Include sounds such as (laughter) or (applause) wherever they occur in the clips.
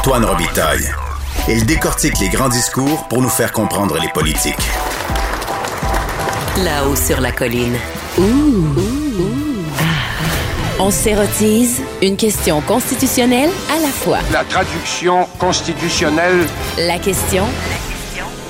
Antoine Robitaille. Il décortique les grands discours pour nous faire comprendre les politiques. Là-haut sur la colline. On s'érotise une question constitutionnelle à la fois. La traduction constitutionnelle. La question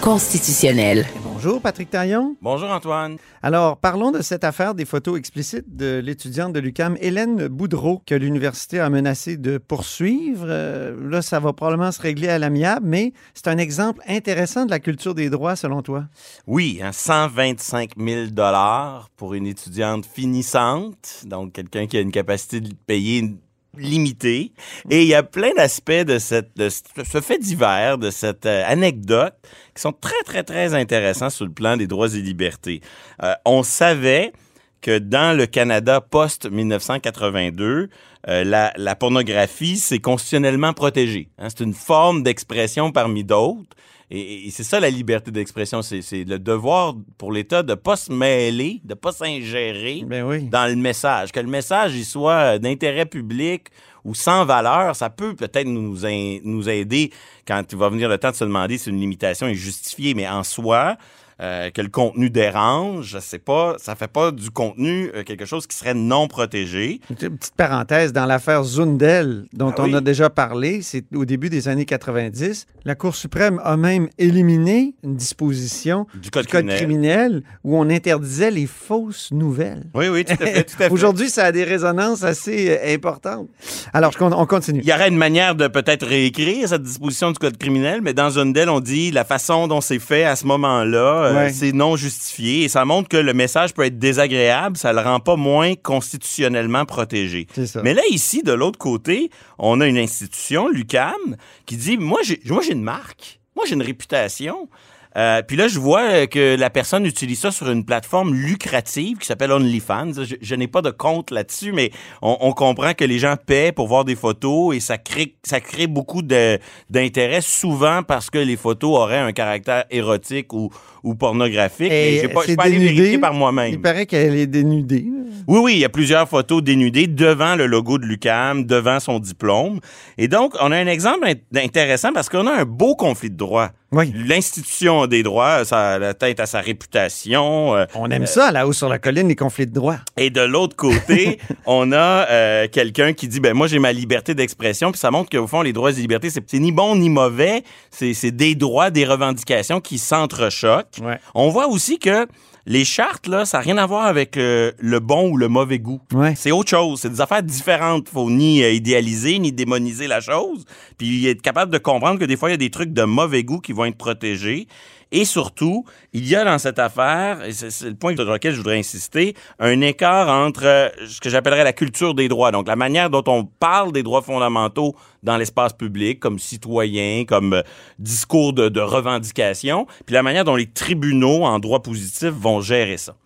constitutionnelle. Bonjour Patrick Taillon. Bonjour Antoine. Alors, parlons de cette affaire des photos explicites de l'étudiante de l'UCAM, Hélène Boudreau, que l'université a menacé de poursuivre. Euh, là, ça va probablement se régler à l'amiable, mais c'est un exemple intéressant de la culture des droits, selon toi. Oui, hein, 125 000 dollars pour une étudiante finissante, donc quelqu'un qui a une capacité de payer limité. Et il y a plein d'aspects de, cette, de ce fait divers, de cette euh, anecdote, qui sont très, très, très intéressants sur le plan des droits et libertés. Euh, on savait que dans le Canada post-1982, euh, la, la, pornographie, c'est constitutionnellement protégé. Hein. C'est une forme d'expression parmi d'autres. Et, c'est ça la liberté d'expression, c'est le devoir pour l'État de ne pas se mêler, de ne pas s'ingérer ben dans le message. Que le message il soit d'intérêt public ou sans valeur, ça peut peut-être nous, nous aider quand il va venir le temps de se demander si une limitation est justifiée, mais en soi, euh, que le contenu dérange, c'est pas, ça fait pas du contenu euh, quelque chose qui serait non protégé. Une petite parenthèse, dans l'affaire Zundel, dont ah on a déjà parlé, c'est au début des années 90, la Cour suprême a même éliminé une disposition du code, criminel. où on interdisait les fausses nouvelles. Oui, oui, tout à fait. Tout à (laughs) fait. Aujourd'hui, ça a des résonances assez euh, importantes. Alors, on continue. Il y aurait une manière de peut-être réécrire cette disposition du code criminel, mais dans Zundel, on dit la façon dont c'est fait à ce moment-là, c'est non justifié et ça montre que le message peut être désagréable, ça le rend pas moins constitutionnellement protégé. Mais là ici de l'autre côté, on a une institution, l'UCAM, qui dit moi j'ai moi j'ai une marque, moi j'ai une réputation. Euh, puis là, je vois que la personne utilise ça sur une plateforme lucrative qui s'appelle OnlyFans. Je, n'ai pas de compte là-dessus, mais on, comprend que les gens paient pour voir des photos et ça crée, ça crée beaucoup d'intérêt, souvent parce que les photos auraient un caractère érotique ou, ou pornographique. Et pas, allé vérifier par moi-même. Il paraît qu'elle est dénudée. Oui, oui, il y a plusieurs photos dénudées devant le logo de l'UCAM, devant son diplôme. Et donc, on a un exemple intéressant parce qu'on a un beau conflit de droits. Oui. L'institution des droits, ça a la tête à sa réputation. Euh, on aime ça, là-haut sur la colline, les conflits de droits. Et de l'autre côté, (laughs) on a euh, quelqu'un qui dit, ben moi j'ai ma liberté d'expression, puis ça montre qu'au fond les droits et libertés, c'est ni bon ni mauvais, c'est des droits, des revendications qui s'entrechoquent. On voit aussi que les chartes, là, ça n'a rien à voir avec euh, le bon ou le mauvais goût. C'est autre chose. C'est des affaires différentes. Faut ni euh, idéaliser, ni démoniser la chose. Puis être capable de comprendre que des fois, il y a des trucs de mauvais goût qui vont être protégés. Et surtout, il y a dans cette affaire, et c'est le point sur lequel je voudrais insister, un écart entre euh, ce que j'appellerais la culture des droits, donc la manière dont on parle des droits fondamentaux dans l'espace public, comme citoyen, comme euh, discours de, de revendication, puis la manière dont les tribunaux en droit positif vont gérer ça.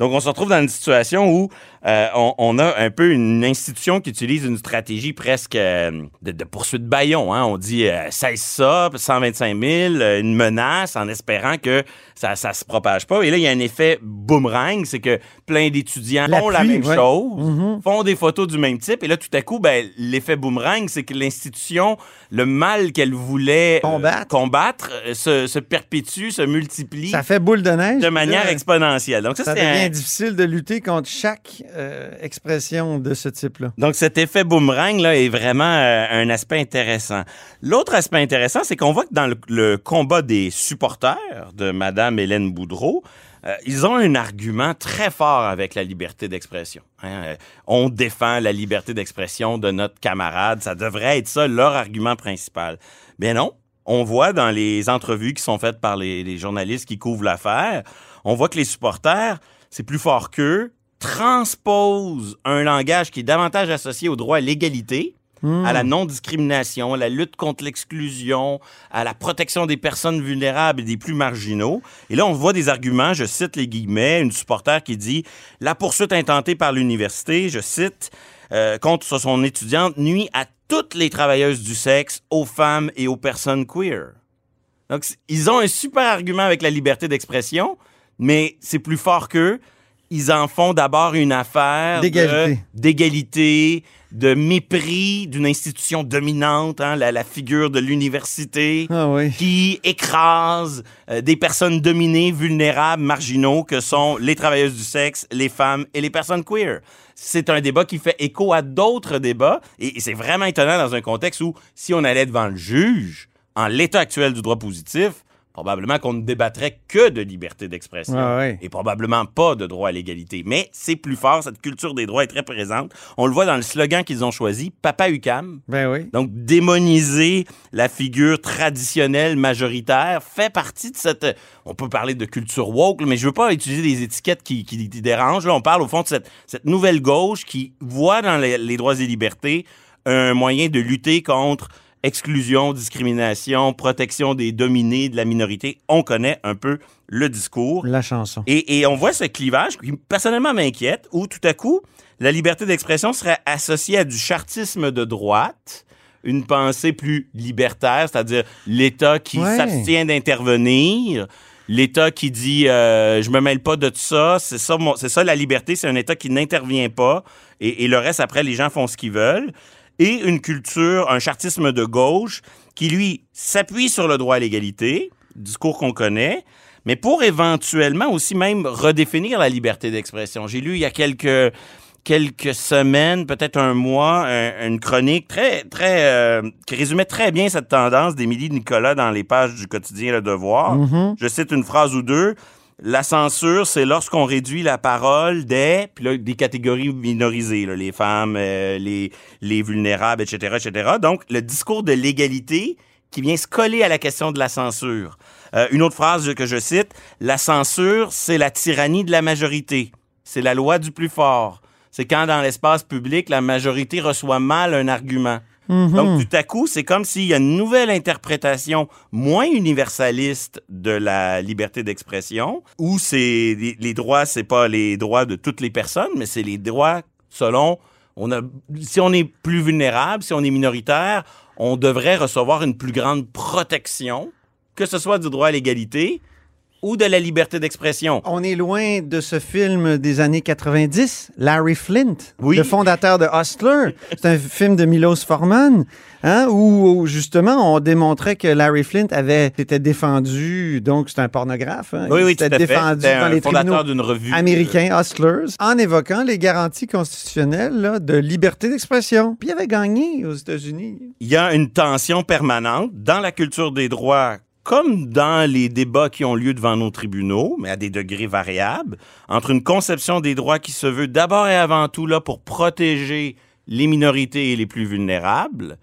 Donc, on se retrouve dans une situation où euh, on, a un peu une institution qui utilise une stratégie presque euh, de, poursuite baillon. Hein. On dit euh, cesse ça, 125 000, une menace en espérant que ça ça se propage pas. Et là, il y a un effet boomerang, c'est que plein d'étudiants font la même chose, mm-hmm. font des photos du même type. Et là, tout à coup, ben, l'effet boomerang, c'est que l'institution, le mal qu'elle voulait combattre, se, perpétue, se multiplie. Ça fait boule de neige. De manière exponentielle. Donc ça, ça difficile de lutter contre chaque euh, expression de ce type-là. Donc, cet effet boomerang là, est vraiment euh, un aspect intéressant. L'autre aspect intéressant, c'est qu'on voit que dans le, combat des supporters de Mme Hélène Boudreau, euh, ils ont un argument très fort avec la liberté d'expression. Hein. on défend la liberté d'expression de notre camarade. Ça devrait être ça leur argument principal. Bien non. On voit dans les entrevues qui sont faites par les journalistes qui couvrent l'affaire, on voit que les supporters, c'est plus fort qu'eux, transpose un langage qui est davantage associé au droit à l'égalité, hmm. à la non-discrimination, à la lutte contre l'exclusion, à la protection des personnes vulnérables et des plus marginaux. Et là, on voit des arguments, je cite les guillemets, une supporter qui dit « La poursuite intentée par l'université, je cite, euh, contre son étudiante nuit à toutes les travailleuses du sexe, aux femmes et aux personnes queer. » Donc, ils ont un super argument avec la liberté d'expression, mais c'est plus fort qu'eux ils en font d'abord une affaire D'égalité. de mépris d'une institution dominante, hein, la, la figure de l'université Ah oui. qui écrase euh, des personnes dominées, vulnérables, marginaux, que sont les travailleuses du sexe, les femmes et les personnes queer. C'est un débat qui fait écho à d'autres débats, et c'est vraiment étonnant dans un contexte où, si on allait devant le juge, en l'état actuel du droit positif, probablement qu'on ne débattrait que de liberté d'expression Ah ouais. et probablement pas de droit à l'égalité. Mais c'est plus fort, cette culture des droits est très présente. On le voit dans le slogan qu'ils ont choisi, Papa UCAM. Ben oui. Donc, démoniser la figure traditionnelle majoritaire fait partie de cette... On peut parler de culture woke, mais je veux pas utiliser des étiquettes qui, qui, qui dérangent. Là, on parle au fond de cette, cette nouvelle gauche qui voit dans les, les droits et libertés un moyen de lutter contre exclusion, discrimination, protection des dominés, de la minorité. On connaît un peu le discours. La chanson. Et, et on voit ce clivage qui personnellement m'inquiète, où tout à coup, la liberté d'expression serait associée à du chartisme de droite, une pensée plus libertaire, c'est-à-dire l'État qui Ouais. s'abstient d'intervenir, l'État qui dit euh, je me mêle pas de tout ça, c'est ça, mon- c'est ça la liberté, c'est un État qui n'intervient pas, et, et le reste après les gens font ce qu'ils veulent, et une culture, un chartisme de gauche qui lui s'appuie sur le droit à l'égalité, discours qu'on connaît, mais pour éventuellement aussi même redéfinir la liberté d'expression. J'ai lu il y a quelques quelques semaines, peut-être un mois, un- une chronique très très euh, qui résumait très bien cette tendance d'Émilie Nicolas dans les pages du quotidien Le Devoir. Je cite une phrase ou deux. La censure, c'est lorsqu'on réduit la parole des, puis là, des catégories minorisées, les femmes, euh, les, les vulnérables, etc., etc. Donc, le discours de l'égalité qui vient se coller à la question de la censure. Euh, une autre phrase que je cite, la censure, c'est la tyrannie de la majorité. C'est la loi du plus fort. C'est quand dans l'espace public, la majorité reçoit mal un argument. Donc, tout à coup, c'est comme s'il y a une nouvelle interprétation moins universaliste de la liberté d'expression, où c'est les, les droits, c'est pas les droits de toutes les personnes, mais c'est les droits selon on a, si on est plus vulnérable, si on est minoritaire, on devrait recevoir une plus grande protection, que ce soit du droit à l'égalité ou de la liberté d'expression? On est loin de ce film des années 90, Larry Flint, Oui. le fondateur de Hustler. (laughs) C'est un film de Milos Forman, hein, où où, justement on démontrait que Larry Flint avait été défendu, donc c'est un pornographe. hein. Oui, oui, tout à défendu dans les fondateur tribunaux d'une revue. américains, Hustlers, en évoquant les garanties constitutionnelles là, de liberté d'expression. Puis il avait gagné aux États-Unis. il y a une tension permanente dans la culture des droits comme dans les débats qui ont lieu devant nos tribunaux, mais à des degrés variables, entre une conception des droits qui se veut d'abord et avant tout là pour protéger les minorités et les plus vulnérables.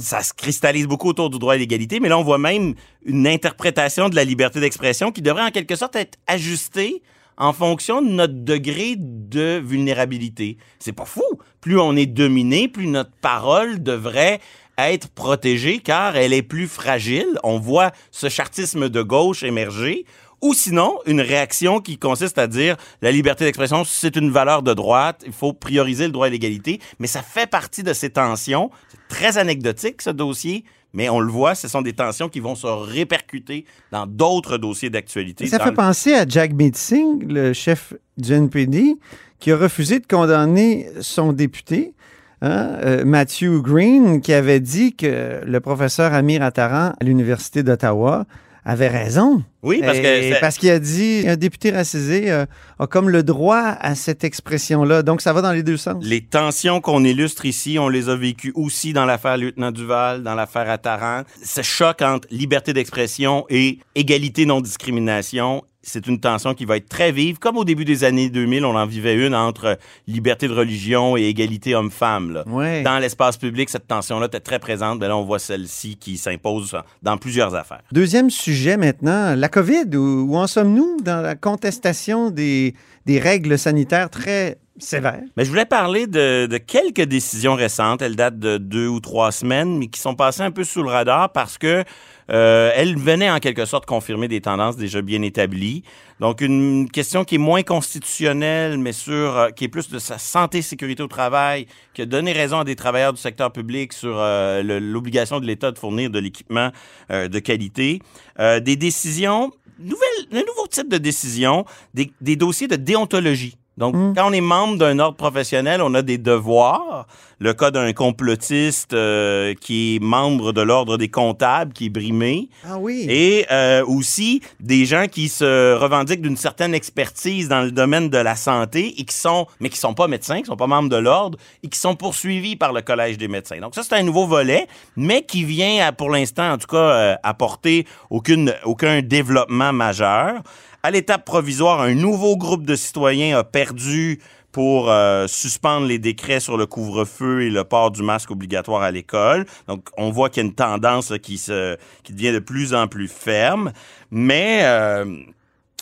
Ça se cristallise beaucoup autour du droit à l'égalité, mais là, on voit même une interprétation de la liberté d'expression qui devrait en quelque sorte être ajustée en fonction de notre degré de vulnérabilité. C'est pas fou. Plus on est dominé, plus notre parole devrait être protégée car elle est plus fragile. On voit ce chartisme de gauche émerger. Ou sinon, une réaction qui consiste à dire la liberté d'expression, c'est une valeur de droite, il faut prioriser le droit à l'égalité, mais ça fait partie de ces tensions. C'est très anecdotique, ce dossier, mais on le voit, ce sont des tensions qui vont se répercuter dans d'autres dossiers d'actualité. Ça fait le- penser à Jack Singh, le chef du NPD, qui a refusé de condamner son député, hein, euh, Matthew Green, qui avait dit que le professeur Amir Attaran à l'Université d'Ottawa avait raison. Oui, parce que parce qu'il a dit un député racisé euh, a comme le droit à cette expression-là. Donc, ça va dans les deux sens. Les tensions qu'on illustre ici, on les a vécues aussi dans l'affaire Lieutenant Duval, dans l'affaire Attaran. Ce choc entre liberté d'expression et égalité non-discrimination, c'est une tension qui va être très vive. Comme au début des années 2000, on en vivait une entre liberté de religion et égalité homme-femme. Ouais. Dans l'espace public, cette tension-là était très présente. Mais là, on voit celle-ci qui s'impose dans plusieurs affaires. Deuxième sujet maintenant, la COVID. Où, où en sommes-nous dans la contestation des, des règles sanitaires très sévères? Mais je voulais parler de, de quelques décisions récentes. Elles datent de deux ou trois semaines, mais qui sont passées un peu sous le radar parce que euh, elles venaient en quelque sorte confirmer des tendances déjà bien établies. Donc une question qui est moins constitutionnelle, mais sur euh, qui est plus de sa santé sécurité au travail, qui a donné raison à des travailleurs du secteur public sur euh, l'obligation de l'État de fournir de l'équipement euh, de qualité. Euh, des décisions, nouvelles, un nouveau type de décision, des, des dossiers de déontologie Donc, Hmm. quand on est membre d'un ordre professionnel, on a des devoirs. Le cas d'un complotiste euh, qui est membre de l'ordre des comptables, qui est brimé. Ah oui. Et euh, aussi des gens qui se revendiquent d'une certaine expertise dans le domaine de la santé et qui sont, mais qui sont pas médecins, qui sont pas membres de l'ordre et qui sont poursuivis par le collège des médecins. Donc ça c'est un nouveau volet, mais qui vient à- pour l'instant en tout cas euh, apporter aucune aucun développement majeur. À l'étape provisoire, un nouveau groupe de citoyens a perdu pour euh, suspendre les décrets sur le couvre-feu et le port du masque obligatoire à l'école. Donc, on voit qu'il y a une tendance qui, se, devient de plus en plus ferme. Mais euh,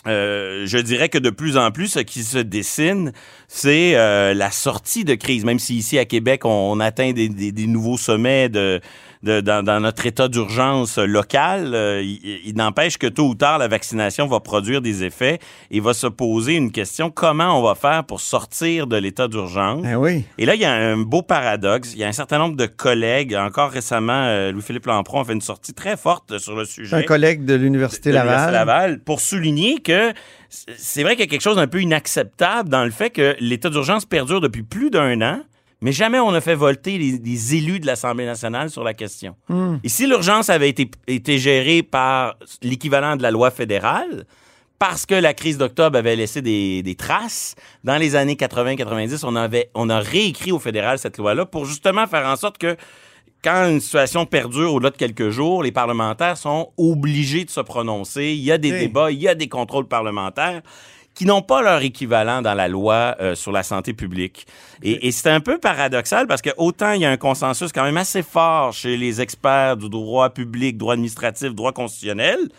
euh, je dirais que de plus en plus, ce qui se dessine, c'est la sortie de crise. Même si ici à Québec, on, atteint des nouveaux sommets de, de- dans, dans notre état d'urgence local, euh, il, il n'empêche que tôt ou tard, la vaccination va produire des effets et va se poser une question comment on va faire pour sortir de l'état d'urgence? Ah oui. Et là, il y a un beau paradoxe. Il y a un certain nombre de collègues, encore récemment, euh, Louis-Philippe Lampron a fait une sortie très forte sur le sujet Un collègue de l'Université Laval. Laval pour souligner que c'est vrai qu'il y a quelque chose d'un peu inacceptable dans le fait que l'état d'urgence perdure depuis plus d'un an, mais jamais on n'a fait volter les, les élus de l'Assemblée nationale sur la question. Hmm. Et si l'urgence avait été, été gérée par l'équivalent de la loi fédérale, parce que la crise d'octobre avait laissé des, des traces. Dans les années 80-90, on, avait, on a réécrit au fédéral cette loi-là pour justement faire en sorte que quand une situation perdure au-delà de quelques jours, les parlementaires sont obligés de se prononcer. Il y a des Oui. débats, il y a des contrôles parlementaires qui n'ont pas leur équivalent dans la loi euh, sur la santé publique. Et, et c'est un peu paradoxal parce que autant il y a un consensus quand même assez fort chez les experts du droit public, droit administratif, droit constitutionnel,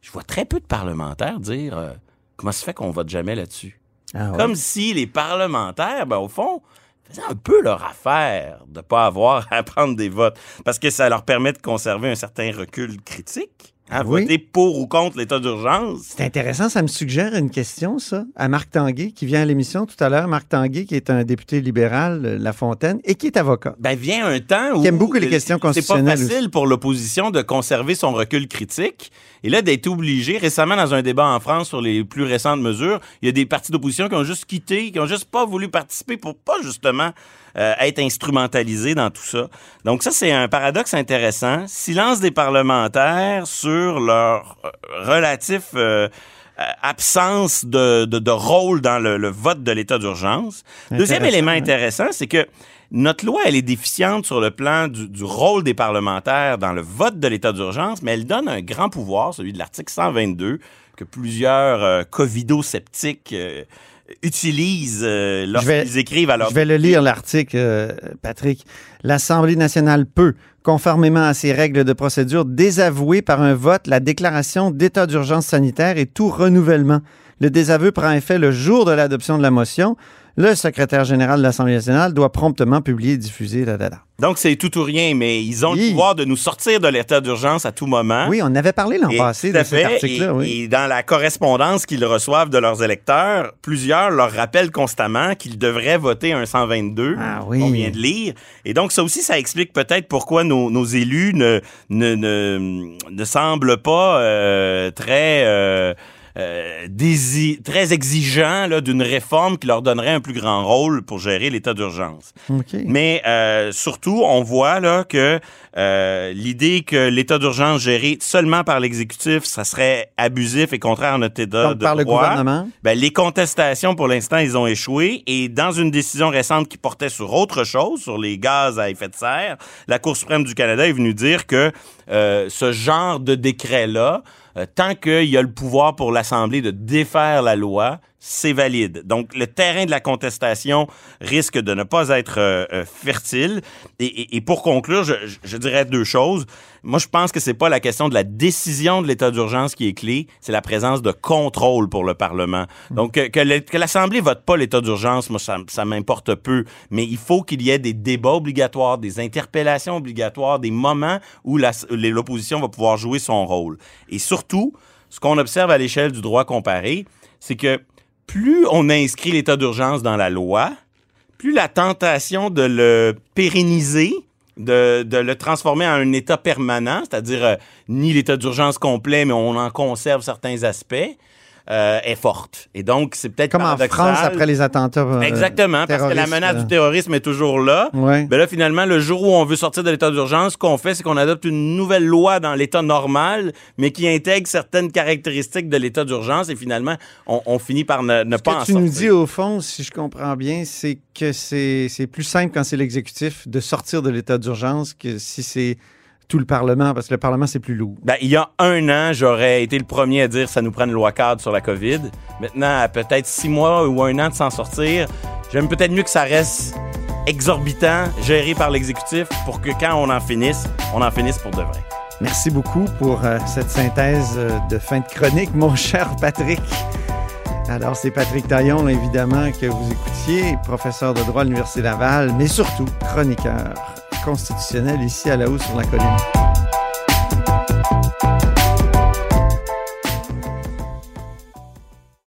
je vois très peu de parlementaires dire euh, comment se fait qu'on vote jamais là-dessus? Ah ouais. Comme si les parlementaires, ben, au fond, faisaient un peu leur affaire de pas avoir (laughs) à prendre des votes. Parce que ça leur permet de conserver un certain recul critique. Hein, Oui. Voter pour ou contre l'état d'urgence. C'est intéressant, ça me suggère une question, ça, à Marc Tanguay, qui vient à l'émission tout à l'heure. Marc Tanguay, qui est un député libéral, euh, La Fontaine, et qui est avocat. Ben, vient un temps où. Qui aime beaucoup les questions C'est pas constitutionnelles facile pour l'opposition de conserver son recul critique. Et là, d'être obligé, récemment, dans un débat en France sur les plus récentes mesures, il y a des partis d'opposition qui ont juste quitté, qui ont juste pas voulu participer pour pas justement euh, être instrumentalisés dans tout ça. Donc ça, c'est un paradoxe intéressant. Silence des parlementaires sur leur euh, relatif euh, euh, absence de, de, de rôle dans le, le vote de l'état d'urgence. Deuxième élément intéressant, c'est que notre loi, elle est déficiente sur le plan du, du rôle des parlementaires dans le vote de l'état d'urgence, mais elle donne un grand pouvoir, celui de l'article 122, que plusieurs euh, covido-sceptiques euh, utilisent euh, lorsqu'ils écrivent à leur... Je vais le lire, l'article, Patrick. L'Assemblée nationale peut, conformément à ses règles de procédure, désavouer par un vote la déclaration d'état d'urgence sanitaire et tout renouvellement. Le désaveu prend effet le jour de l'adoption de la motion. Le secrétaire général de l'Assemblée nationale doit promptement publier et diffuser. Da, da, da. Donc, c'est tout ou rien, mais ils ont Oui. le pouvoir de nous sortir de l'état d'urgence à tout moment. Oui, on avait parlé l'an passé de cet article-là. Et, Oui. et dans la correspondance qu'ils reçoivent de leurs électeurs, plusieurs leur rappellent constamment qu'ils devraient voter un 122 Ah oui. qu'on vient de lire. Et donc, ça aussi, ça explique peut-être pourquoi nos, nos élus ne, ne, ne, ne semblent pas euh, très... euh, euh, très exigeants d'une réforme qui leur donnerait un plus grand rôle pour gérer l'état d'urgence. OK. Mais euh, surtout, on voit là que euh, l'idée que l'état d'urgence géré seulement par l'exécutif, ça serait abusif et contraire à notre état Donc, de par le gouvernement? Ben, les contestations, pour l'instant, ils ont échoué. Et dans une décision récente qui portait sur autre chose, sur les gaz à effet de serre, la Cour suprême du Canada est venue dire que euh, ce genre de décret-là, tant qu'il y a le pouvoir pour l'Assemblée de défaire la loi, c'est valide. Donc, le terrain de la contestation risque de ne pas être euh, euh, fertile. Et, et- et pour conclure, je, je- dirais deux choses. Moi, je pense que c'est pas la question de la décision de l'état d'urgence qui est clé, c'est la présence de contrôle pour le Parlement. Donc, que, que l'Assemblée vote pas l'état d'urgence, moi, ça, ça m'importe peu. Mais il faut qu'il y ait des débats obligatoires, des interpellations obligatoires, des moments où l'opposition va pouvoir jouer son rôle. Et surtout, ce qu'on observe à l'échelle du droit comparé, c'est que plus on inscrit l'état d'urgence dans la loi, plus la tentation de le pérenniser, de, le transformer en un état permanent, c'est-à-dire euh, ni l'état d'urgence complet, mais on en conserve certains aspects, euh, est forte. Et donc, c'est peut-être Comme en. France après les attentats. euh, Exactement, parce que la menace euh, du terrorisme est toujours là. Ouais. Ben là, finalement, le jour où on veut sortir de l'état d'urgence, ce qu'on fait, c'est qu'on adopte une nouvelle loi dans l'état normal, mais qui intègre certaines caractéristiques de l'état d'urgence et finalement, on, on finit par ne, ne Ce pas en que tu sortir. nous dis, au fond, si je comprends bien, c'est que c'est plus simple quand c'est l'exécutif de sortir de l'état d'urgence que si c'est tout le Parlement, parce que le Parlement, c'est plus lourd. Ben, il y a un an, j'aurais été le premier à dire ça nous prend une loi cadre sur la COVID. Maintenant, à peut-être six mois ou un an de s'en sortir, j'aime peut-être mieux que ça reste exorbitant, géré par l'exécutif, pour que quand on en finisse, on en finisse pour de vrai. Merci beaucoup pour euh, cette synthèse euh, de fin de chronique, (laughs) mon cher Patrick. Alors, c'est Patrick Taillon, évidemment, que vous écoutiez, professeur de droit à l'Université Laval, mais surtout chroniqueur constitutionnel ici à la haut sur la colline.